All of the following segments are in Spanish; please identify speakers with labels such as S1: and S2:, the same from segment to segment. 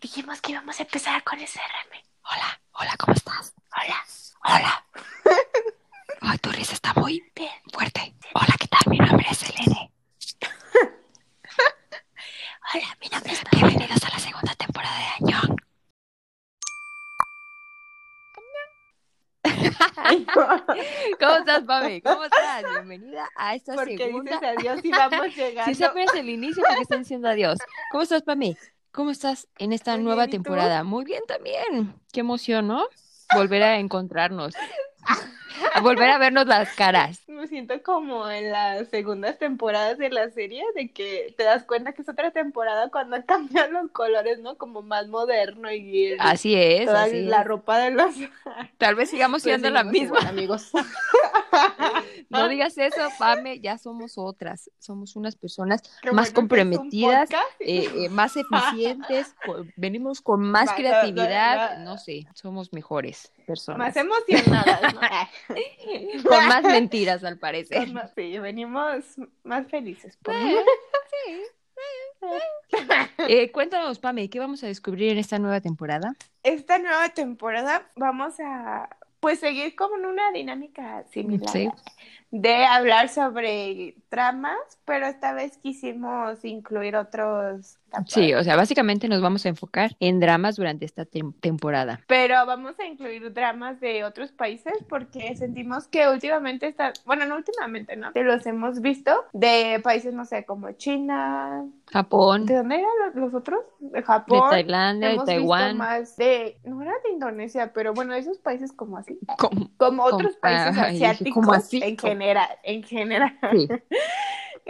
S1: dijimos que íbamos a empezar con SRM.
S2: Hola, hola, ¿cómo estás?
S1: Hola.
S2: Hola. Ay, tu risa está muy bien fuerte. Hola, ¿qué tal? Mi nombre es Selene.
S1: Hola, mi nombre es
S2: Bienvenidos a la segunda temporada de Añón. ¿Cómo estás, Pame? ¿Cómo estás? Bienvenida a esta
S1: Porque
S2: segunda.
S1: dices adiós y vamos llegando.
S2: Si siempre es el inicio porque están diciendo adiós. ¿Cómo estás, Pame? ¿Cómo estás en esta
S1: Muy
S2: nueva temporada? Muy bien también. Qué emoción, ¿no? Volver a encontrarnos. A volver a vernos las caras.
S1: Siento como en las segundas temporadas de la serie, de que te das cuenta que es otra temporada cuando cambian los colores, ¿no? Como más moderno y el-
S2: Así es,
S1: toda
S2: así
S1: la
S2: es.
S1: ropa de los
S2: Tal vez sigamos
S1: Pues
S2: siendo la
S1: seguimos
S2: misma.
S1: igual, amigos.
S2: No digas eso, Pame, ya somos otras. Somos unas personas
S1: Qué
S2: más
S1: bueno
S2: comprometidas, eh, eh, más eficientes, venimos con más creatividad,
S1: no,
S2: sé, somos mejores personas.
S1: Más emocionadas, ¿no?
S2: Con más mentiras, al parecer.
S1: Con más- Sí, venimos más felices. por
S2: Eh, cuéntanos, Pame, ¿qué vamos a descubrir en esta nueva temporada?
S1: Esta nueva temporada vamos a pues seguir como en una dinámica similar
S2: Sí.
S1: de hablar sobre tramas, pero esta vez quisimos incluir otros
S2: Sí, o sea, básicamente nos vamos a enfocar en dramas durante esta tem- temporada.
S1: Pero vamos a incluir dramas de otros países porque sentimos que últimamente está, bueno, no últimamente, ¿no? Que los hemos visto de países, no sé, como China.
S2: Japón,
S1: ¿De dónde eran los, otros? De
S2: de
S1: Japón.
S2: Tailandia, de
S1: Hemos visto
S2: Taiwán.
S1: más de, no era de Indonesia, pero bueno, de esos países como así.
S2: Como-
S1: Como
S2: Como-
S1: otros países
S2: ay,
S1: asiáticos
S2: ¿cómo así?
S1: en
S2: Como-
S1: general, en general.
S2: Sí.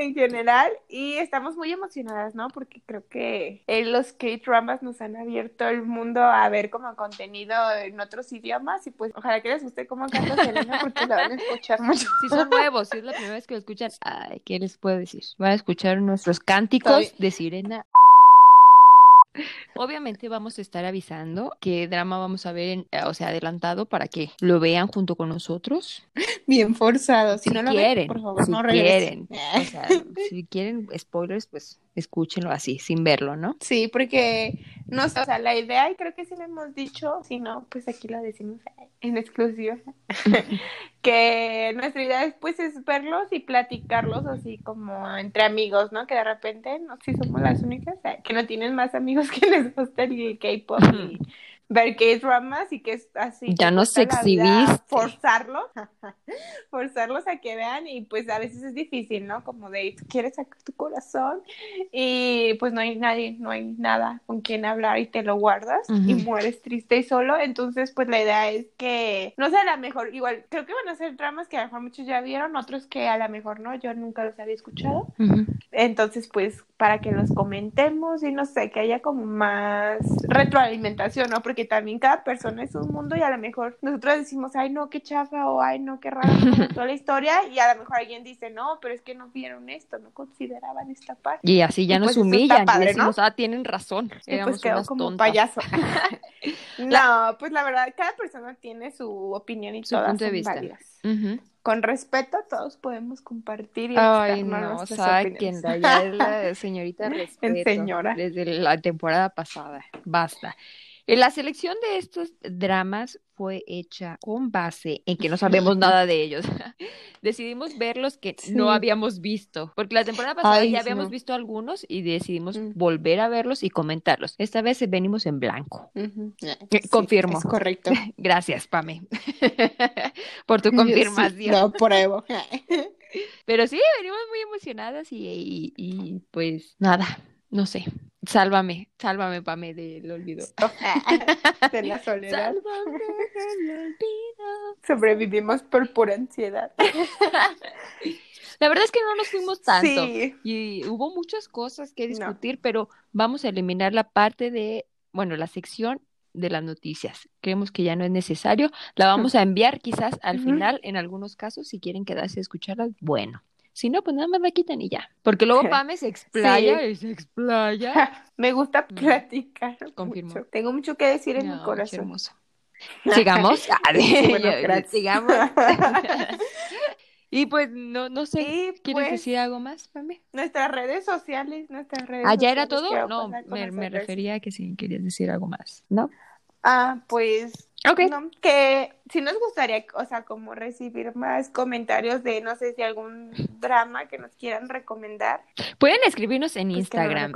S1: en general y estamos muy emocionadas, ¿no? Porque creo que eh, los K-dramas nos han abierto el mundo a ver como contenido en otros idiomas y pues ojalá que les guste cómo canta Selena porque la van a escuchar mucho.
S2: Si son nuevos, si es la primera vez que lo escuchan, ay, ¿qué les puedo decir? Van a escuchar nuestros cánticos de sirena. Obviamente vamos a estar avisando qué drama vamos a ver, en- eh, o sea, adelantado para que lo vean junto con nosotros.
S1: Bien forzado, si,
S2: Si
S1: no lo
S2: quieren,
S1: ven, por favor,
S2: si
S1: no
S2: quieren.
S1: regresen.
S2: O sea, si quieren spoilers, pues escúchenlo así, sin verlo, ¿no?
S1: Sí, porque no sé, o sea, la idea, y creo que sí lo hemos dicho, si no, pues aquí lo decimos en exclusiva, que nuestra idea después es verlos y platicarlos así como entre amigos, ¿no? Que de repente, no sé si somos las únicas, que no tienen más amigos que les gusta el K-pop y ver K-dramas y que es así.
S2: Ya
S1: que
S2: nos exhibiste.
S1: Forzarlos, forzarlos a que vean y pues a veces es difícil, ¿no? Como de, tú quieres sacar tu corazón y pues no hay nadie, no hay nada con quien hablar y te lo guardas y mueres triste y solo. Entonces, pues la idea es que, no sé, a lo mejor, igual, creo que van a ser dramas que a lo mejor muchos ya vieron, otros que a lo mejor no, yo nunca los había escuchado. Entonces, pues, para que los comentemos y no sé, que haya como más retroalimentación, ¿no? Porque también cada persona es un mundo y a lo mejor nosotros decimos, ay, no, qué chafa, o ay, no, qué raro, toda la historia, y a lo mejor alguien dice, no, pero es que no vieron esto, no consideraban esta parte.
S2: Y así ya
S1: Y
S2: nos
S1: pues
S2: humillan y
S1: padre, ¿no?
S2: decimos, ah, tienen razón,
S1: Y
S2: éramos
S1: pues quedó como
S2: tontas.
S1: payaso. no, pues la verdad, cada persona tiene su opinión y
S2: Su
S1: todas
S2: punto de
S1: son
S2: vista.
S1: válidas.
S2: Ujú.
S1: Con respeto, todos podemos compartir y
S2: Ay, no, es la señorita respeto.
S1: señora.
S2: Desde la temporada pasada, basta. Eh, La selección de estos dramas fue hecha con base en que no sabemos nada de ellos. Decidimos ver los que no habíamos visto, porque la temporada pasada
S1: Ay,
S2: ya habíamos
S1: no.
S2: visto algunos y decidimos
S1: Mm.
S2: volver a verlos y comentarlos. Esta vez venimos en blanco. Eh, confirmo.
S1: Es correcto.
S2: Gracias, Pame, por tu confirmación.
S1: No, pruebo.
S2: Pero sí, venimos muy emocionadas y, y- y, pues nada, no sé. Sálvame, sálvame, Pame, del olvido.
S1: De la soledad.
S2: Sálvame del olvido.
S1: Sobrevivimos por pura ansiedad.
S2: La verdad es que no nos fuimos tanto.
S1: Sí.
S2: Y hubo muchas cosas que
S1: No.
S2: discutir, pero vamos a eliminar la parte de, bueno, la sección de las noticias. Creemos que ya no es necesario. La vamos a enviar quizás al final, en algunos casos, si quieren quedarse a escucharla, bueno. Si no, pues nada más la quitan y ya. Porque luego Pame se explaya y se explaya.
S1: Me gusta
S2: Mm.
S1: platicar.
S2: Confirmo.
S1: mucho. Tengo mucho que decir en mi
S2: No,
S1: corazón.
S2: hermoso. Sigamos. Ah,
S1: bueno.
S2: Sigamos. Y pues no, no sé,
S1: Y
S2: ¿quieres
S1: pues
S2: decir algo más, Pame?
S1: nuestras redes sociales, nuestras redes
S2: Ah, ya era todo. No, me, refería a que si querías decir algo más, ¿no?
S1: Ah, pues
S2: Ok.
S1: no, que sí nos gustaría, o sea, como recibir más comentarios de, no sé si algún drama que nos quieran recomendar.
S2: Pueden escribirnos en
S1: pues,
S2: Instagram.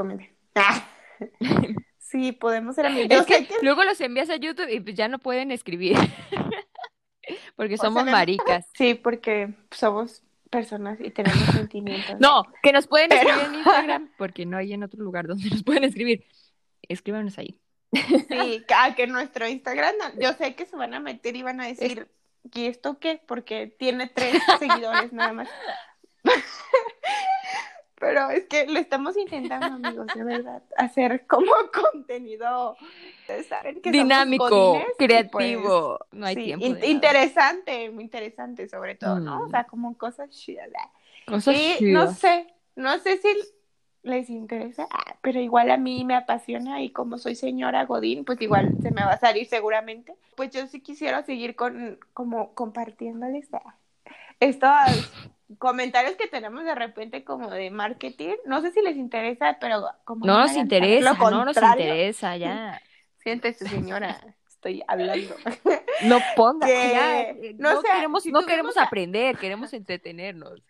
S1: Ah. Sí, podemos ser amigos.
S2: Es que luego los envías a YouTube y pues ya no pueden escribir. Porque
S1: O sea,
S2: somos maricas.
S1: Sí, porque somos personas y tenemos sentimientos.
S2: No, que nos pueden
S1: Pero-
S2: escribir en Instagram porque no hay en otro lugar donde nos pueden escribir. Escríbanos ahí.
S1: Sí, ah, que nuestro Instagram, no, yo sé que se van a meter y van a decir, ¿y esto qué? Porque tiene tres seguidores nada más. Pero es que lo estamos intentando, amigos, de verdad, hacer como contenido, saben que
S2: Dinámico, creativo. no hay
S1: pues, sí,
S2: tiempo.
S1: in- interesante, muy interesante sobre todo, ¿no?
S2: Mm.
S1: O sea, como cosas chidas.
S2: Cosas
S1: Y no sé, no sé si les interesa, ah, pero igual a mí me apasiona y como soy señora Godín, pues igual se me va a salir seguramente. Pues yo sí quisiera seguir con, como compartiéndoles ah, estos comentarios que tenemos de repente como de marketing. No sé si les interesa, pero como
S2: No nos interesa, no nos interesa, ya.
S1: Siéntese, señora, estoy hablando.
S2: No ponga,
S1: Que-
S2: ya. eh,
S1: no
S2: No, queremos,
S1: si
S2: no queremos
S1: a-
S2: aprender, queremos entretenernos.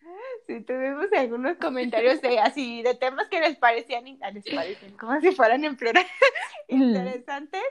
S1: Sí, tuvimos algunos comentarios de así, de temas que les parecían, ah, les parecen como si fueran en plural, interesantes,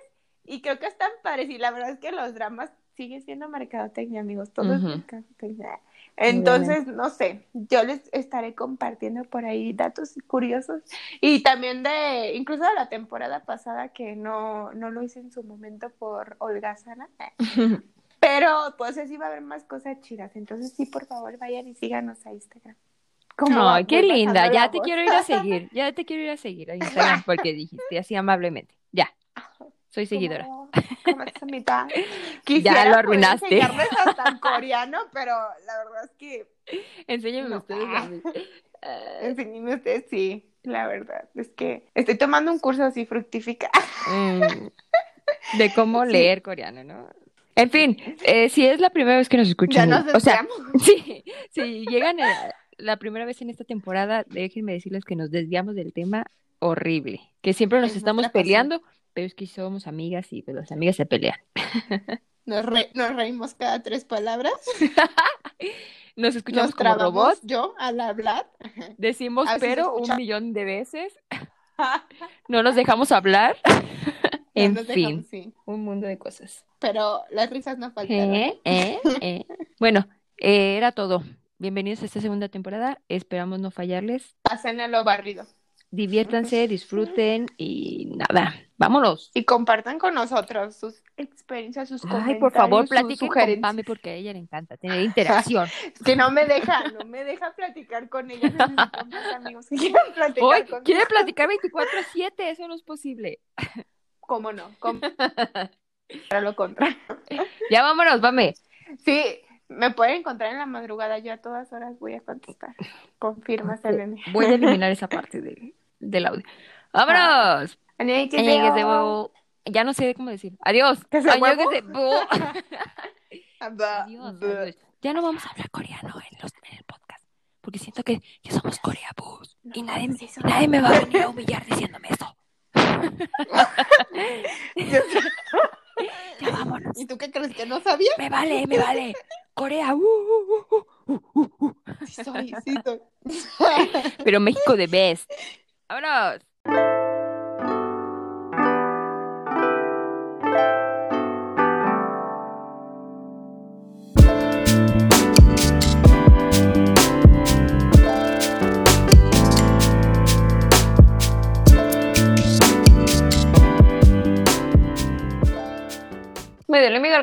S1: y creo que están parecidos. La verdad es que los dramas siguen siendo mercadotecnia, amigos, todo es
S2: Ujú.
S1: mercadotecnia. Entonces, no sé, yo les estaré compartiendo por ahí datos curiosos y también de, incluso de la temporada pasada que no, no lo hice en su momento por holgazana. Pero pues así va a haber más cosas chidas. Entonces sí, por favor, vayan y síganos a Instagram.
S2: Ay, qué linda, ya te
S1: voz.
S2: quiero ir a seguir, ya te quiero ir a seguir a Instagram porque dijiste así amablemente. Ya, soy seguidora.
S1: Como- como esa mitad.
S2: Ya
S1: Quisiera
S2: lo
S1: poder
S2: arruinaste.
S1: enseñarles hasta en coreano, pero la verdad es que
S2: Enséñame
S1: No.
S2: ustedes a mí. Ah,
S1: enséñenme ustedes sí, la verdad es que estoy tomando un curso así fructifica.
S2: mm, de cómo
S1: Sí.
S2: leer coreano, ¿no? En fin, eh, si es la primera vez que nos
S1: Ya
S2: escuchan,
S1: nos
S2: o sea. Sí, si llegan a- la primera vez en esta temporada, déjenme decirles que nos desviamos del tema horrible, que siempre nos
S1: Es
S2: estamos peleando, pero es que somos amigas y pues las amigas se pelean.
S1: Nos, re- nos reímos cada tres palabras.
S2: Nos escuchamos
S1: Nos
S2: como robots,
S1: yo al hablar.
S2: decimos pero un millón de veces, no nos dejamos hablar, en fin,
S1: dejamos, sí.
S2: un mundo de cosas.
S1: Pero las risas no faltaron.
S2: Eh, eh, eh. Bueno, eh, era todo. Bienvenidos a esta segunda temporada. Esperamos no fallarles.
S1: Pasen a lo barrido.
S2: Diviértanse, disfruten y nada, vámonos.
S1: Y compartan con nosotros sus experiencias, sus
S2: Ay, por favor, platiquen con. Pame porque a ella le encanta tener interacción.
S1: Es que no me deja, no me deja platicar con ella. Necesito más amigos que quieran platicar
S2: Hoy quiere platicar 24/7, eso no es posible.
S1: ¿Cómo no? Para lo contrario.
S2: Ya vámonos, vame.
S1: Sí, me pueden encontrar en la madrugada, yo a todas horas voy a contestar. Confirma, Selene.
S2: Voy a eliminar esa parte de, del audio. ¡Vámonos! Ya no sé cómo decir. Adiós.
S1: ¿Que se
S2: Adiós. Ya no vamos a hablar coreano en, los, en el podcast. Porque siento que ya somos coreabús. Y nadie,
S1: pues no,
S2: nadie me va a venir a humillar diciéndome eso. Ya vámonos.
S1: ¿Y tú qué crees que no sabía?
S2: Me vale, me vale. Corea. uh.
S1: Sí soy, sí soy.
S2: Pero México de best. Vámonos.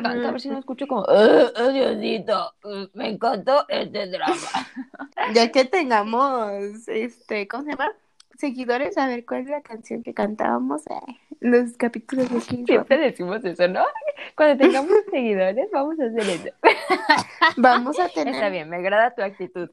S2: Mi garganta, a ver si no escucho como, "Ah, ah, Diosito, uh, me encantó este drama.
S1: Ya que tengamos, este, ¿cómo se llama? Seguidores, a ver cuál es la canción que cantábamos eh, en los capítulos de King
S2: Siempre decimos eso, ¿no? Cuando tengamos seguidores, vamos a hacer eso.
S1: Vamos a tener
S2: Está bien, me agrada tu actitud.